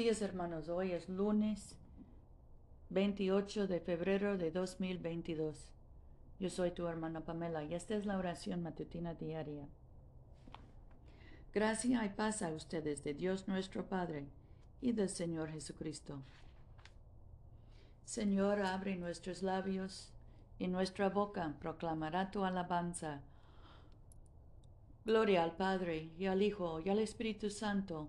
días, hermanos. Hoy es lunes 28 de febrero de 2022. Yo soy tu hermana Pamela y esta es la oración matutina diaria. Gracia y paz a ustedes de Dios nuestro Padre y del Señor Jesucristo. Señor, abre nuestros labios y nuestra boca proclamará tu alabanza. Gloria al Padre y al Hijo y al Espíritu Santo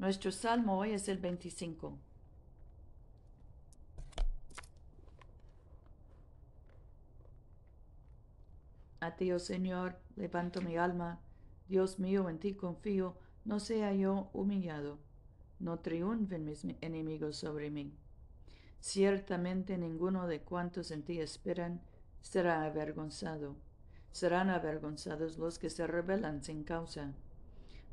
Nuestro salmo hoy es el 25. A ti, oh Señor, levanto mi alma. Dios mío, en ti confío. No sea yo humillado. No triunfen mis enemigos sobre mí. Ciertamente ninguno de cuantos en ti esperan será avergonzado. Serán avergonzados los que se rebelan sin causa.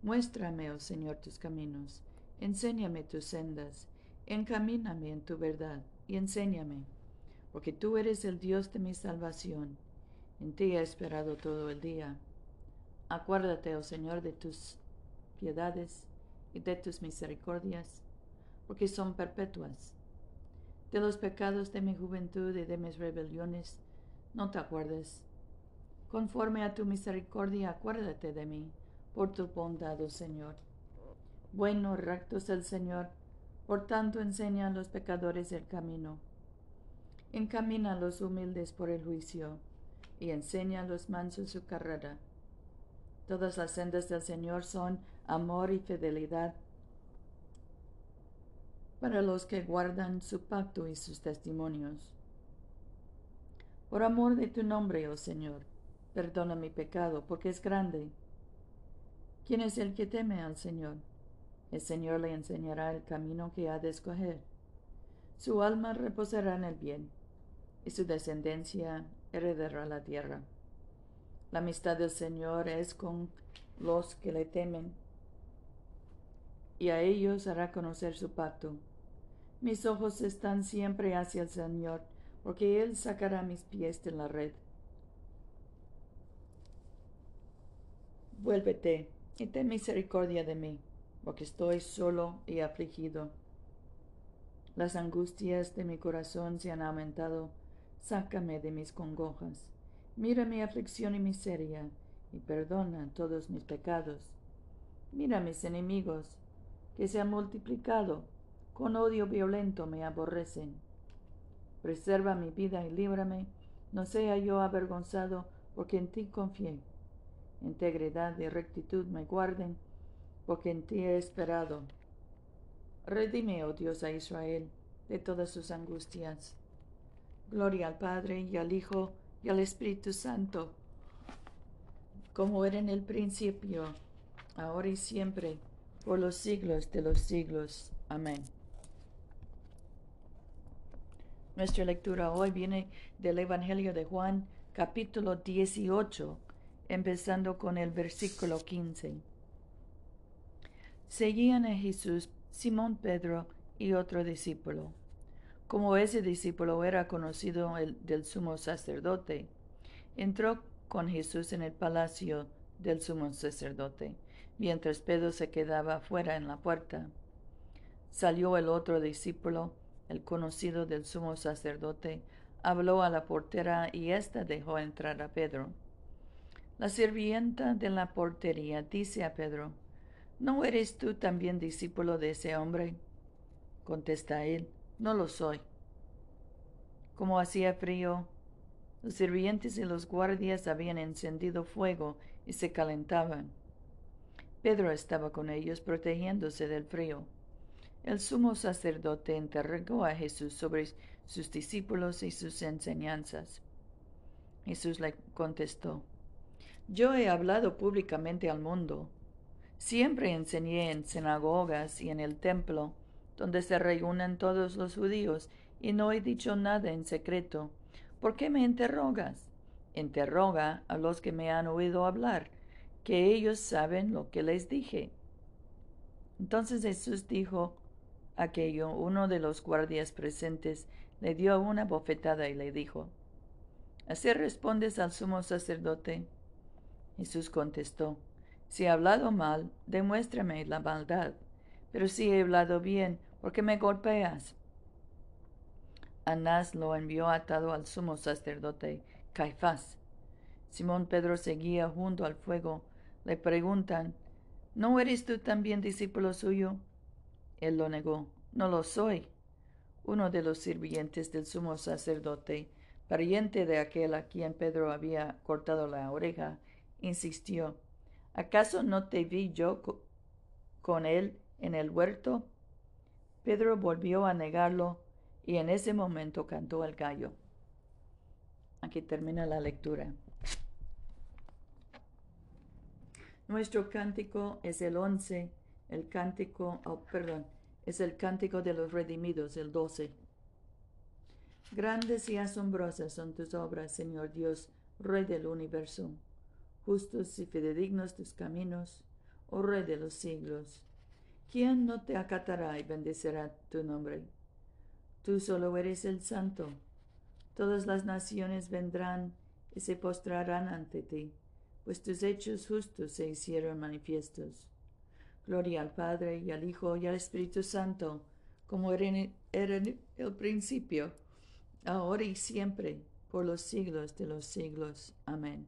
Muéstrame, oh Señor, tus caminos, enséñame tus sendas, encamíname en tu verdad y enséñame, porque tú eres el Dios de mi salvación. En ti he esperado todo el día. Acuérdate, oh Señor, de tus piedades y de tus misericordias, porque son perpetuas. De los pecados de mi juventud y de mis rebeliones, no te acuerdes. Conforme a tu misericordia, acuérdate de mí por tu bondad, oh Señor. Bueno, recto es el Señor, por tanto enseña a los pecadores el camino. Encamina a los humildes por el juicio, y enseña a los mansos su carrera. Todas las sendas del Señor son amor y fidelidad para los que guardan su pacto y sus testimonios. Por amor de tu nombre, oh Señor, perdona mi pecado, porque es grande ¿Quién es el que teme al Señor? El Señor le enseñará el camino que ha de escoger. Su alma reposará en el bien, y su descendencia heredará la tierra. La amistad del Señor es con los que le temen, y a ellos hará conocer su pacto. Mis ojos están siempre hacia el Señor, porque Él sacará mis pies de la red. Vuélvete y ten misericordia de mí, porque estoy solo y afligido. Las angustias de mi corazón se han aumentado, sácame de mis congojas. Mira mi aflicción y miseria, y perdona todos mis pecados. Mira mis enemigos, que se han multiplicado, con odio violento me aborrecen. Preserva mi vida y líbrame, no sea yo avergonzado, porque en ti confié integridad y rectitud me guarden, porque en ti he esperado. Redime, oh Dios, a Israel de todas sus angustias. Gloria al Padre y al Hijo y al Espíritu Santo, como era en el principio, ahora y siempre, por los siglos de los siglos. Amén. Nuestra lectura hoy viene del Evangelio de Juan, capítulo 18 empezando con el versículo 15. Seguían a Jesús Simón Pedro y otro discípulo. Como ese discípulo era conocido el, del sumo sacerdote, entró con Jesús en el palacio del sumo sacerdote, mientras Pedro se quedaba fuera en la puerta. Salió el otro discípulo, el conocido del sumo sacerdote, habló a la portera y ésta dejó entrar a Pedro. La sirvienta de la portería dice a Pedro, ¿No eres tú también discípulo de ese hombre? Contesta él, no lo soy. Como hacía frío, los sirvientes y los guardias habían encendido fuego y se calentaban. Pedro estaba con ellos protegiéndose del frío. El sumo sacerdote interrogó a Jesús sobre sus discípulos y sus enseñanzas. Jesús le contestó, Yo he hablado públicamente al mundo. Siempre enseñé en sinagogas y en el templo, donde se reúnen todos los judíos, y no he dicho nada en secreto. ¿Por qué me interrogas? Interroga a los que me han oído hablar, que ellos saben lo que les dije. Entonces Jesús dijo aquello, uno de los guardias presentes le dio una bofetada y le dijo, ¿Así respondes al sumo sacerdote? Jesús contestó, Si he hablado mal, demuéstrame la maldad, pero si he hablado bien, ¿por qué me golpeas? Anás lo envió atado al sumo sacerdote Caifás. Simón Pedro seguía junto al fuego. Le preguntan, ¿No eres tú también discípulo suyo? Él lo negó, no lo soy. Uno de los sirvientes del sumo sacerdote, pariente de aquel a quien Pedro había cortado la oreja, insistió, ¿acaso no te vi yo con él en el huerto? Pedro volvió a negarlo y en ese momento cantó el gallo. Aquí termina la lectura. Nuestro cántico es el once, el cántico, oh, perdón, es el cántico de los redimidos, el doce. Grandes y asombrosas son tus obras, Señor Dios, Rey del universo. Justos y fidedignos tus caminos, oh Rey de los siglos. ¿Quién no te acatará y bendecirá tu nombre? Tú solo eres el santo. Todas las naciones vendrán y se postrarán ante ti, pues tus hechos justos se hicieron manifiestos. Gloria al Padre y al Hijo y al Espíritu Santo, como era el principio, ahora y siempre, por los siglos de los siglos. Amén.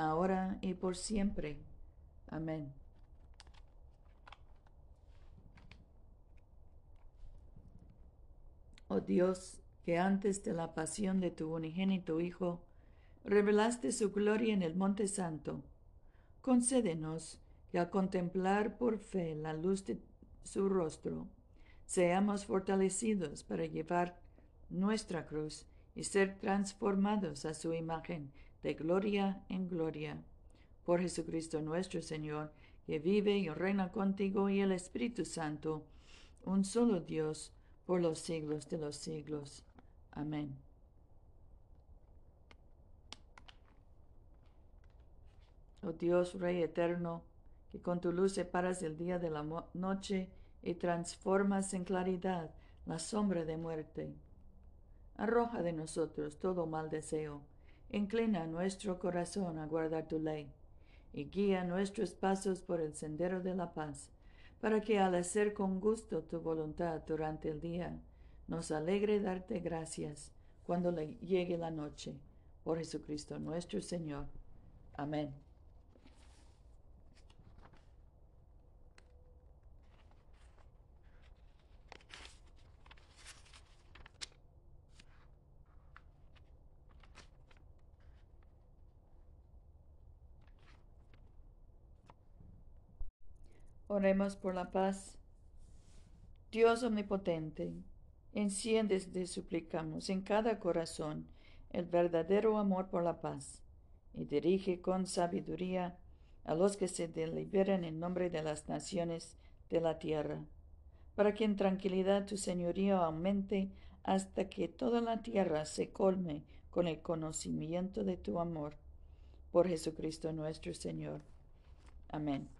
ahora y por siempre. Amén. Oh Dios, que antes de la pasión de tu unigénito Hijo, revelaste su gloria en el Monte Santo, concédenos que al contemplar por fe la luz de su rostro, seamos fortalecidos para llevar nuestra cruz y ser transformados a su imagen de gloria en gloria. Por Jesucristo nuestro Señor, que vive y reina contigo y el Espíritu Santo, un solo Dios, por los siglos de los siglos. Amén. Oh Dios, Rey eterno, que con tu luz separas el día de la noche y transformas en claridad la sombra de muerte. Arroja de nosotros todo mal deseo, inclina nuestro corazón a guardar tu ley, y guía nuestros pasos por el sendero de la paz para que al hacer con gusto tu voluntad durante el día, nos alegre darte gracias cuando le llegue la noche. Por Jesucristo nuestro Señor. Amén. Oremos por la paz. Dios omnipotente, enciende, te suplicamos, en cada corazón el verdadero amor por la paz, y dirige con sabiduría a los que se deliberan en nombre de las naciones de la tierra, para que en tranquilidad tu señorío aumente hasta que toda la tierra se colme con el conocimiento de tu amor. Por Jesucristo nuestro Señor. Amén.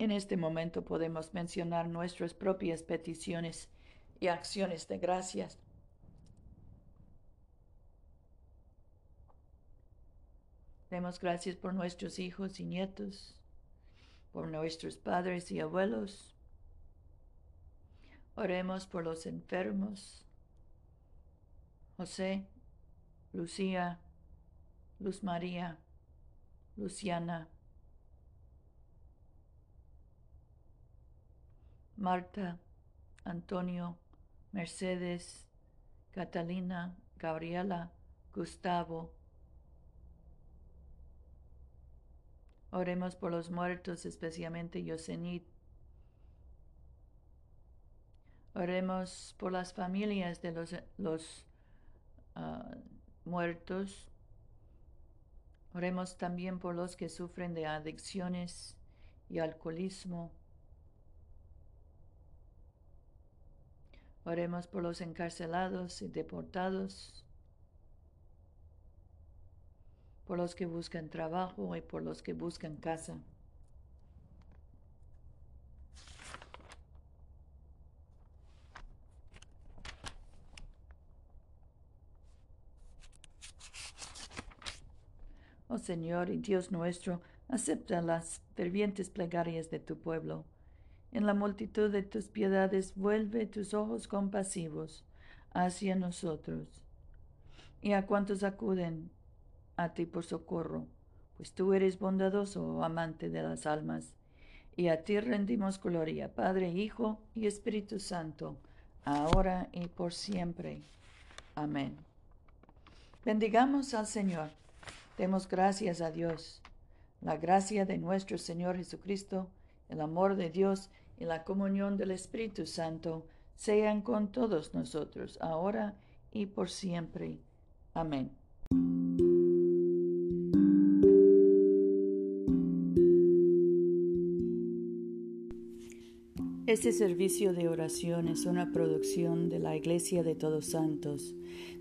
En este momento podemos mencionar nuestras propias peticiones y acciones de gracias. Demos gracias por nuestros hijos y nietos, por nuestros padres y abuelos. Oremos por los enfermos. José, Lucía, Luz María, Luciana, Marta, Antonio, Mercedes, Catalina, Gabriela, Gustavo. Oremos por los muertos, especialmente Yosenit. Oremos por las familias de los, los ah, muertos. Oremos también por los que sufren de adicciones y alcoholismo. Oremos por los encarcelados y deportados, por los que buscan trabajo y por los que buscan casa. Oh Señor y Dios nuestro, acepta las fervientes plegarias de tu pueblo. En la multitud de tus piedades vuelve tus ojos compasivos hacia nosotros y a cuantos acuden a ti por socorro, pues tú eres bondadoso, amante de las almas, y a ti rendimos gloria, Padre, Hijo y Espíritu Santo, ahora y por siempre. Amén. Bendigamos al Señor. Demos gracias a Dios. La gracia de nuestro Señor Jesucristo, el amor de Dios y la comunión del Espíritu Santo sean con todos nosotros, ahora y por siempre. Amén. Este servicio de oración es una producción de la Iglesia de Todos Santos.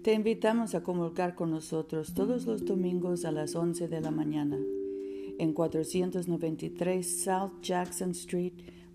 Te invitamos a comulgar con nosotros todos los domingos a las 11 de la mañana en 493 South Jackson Street,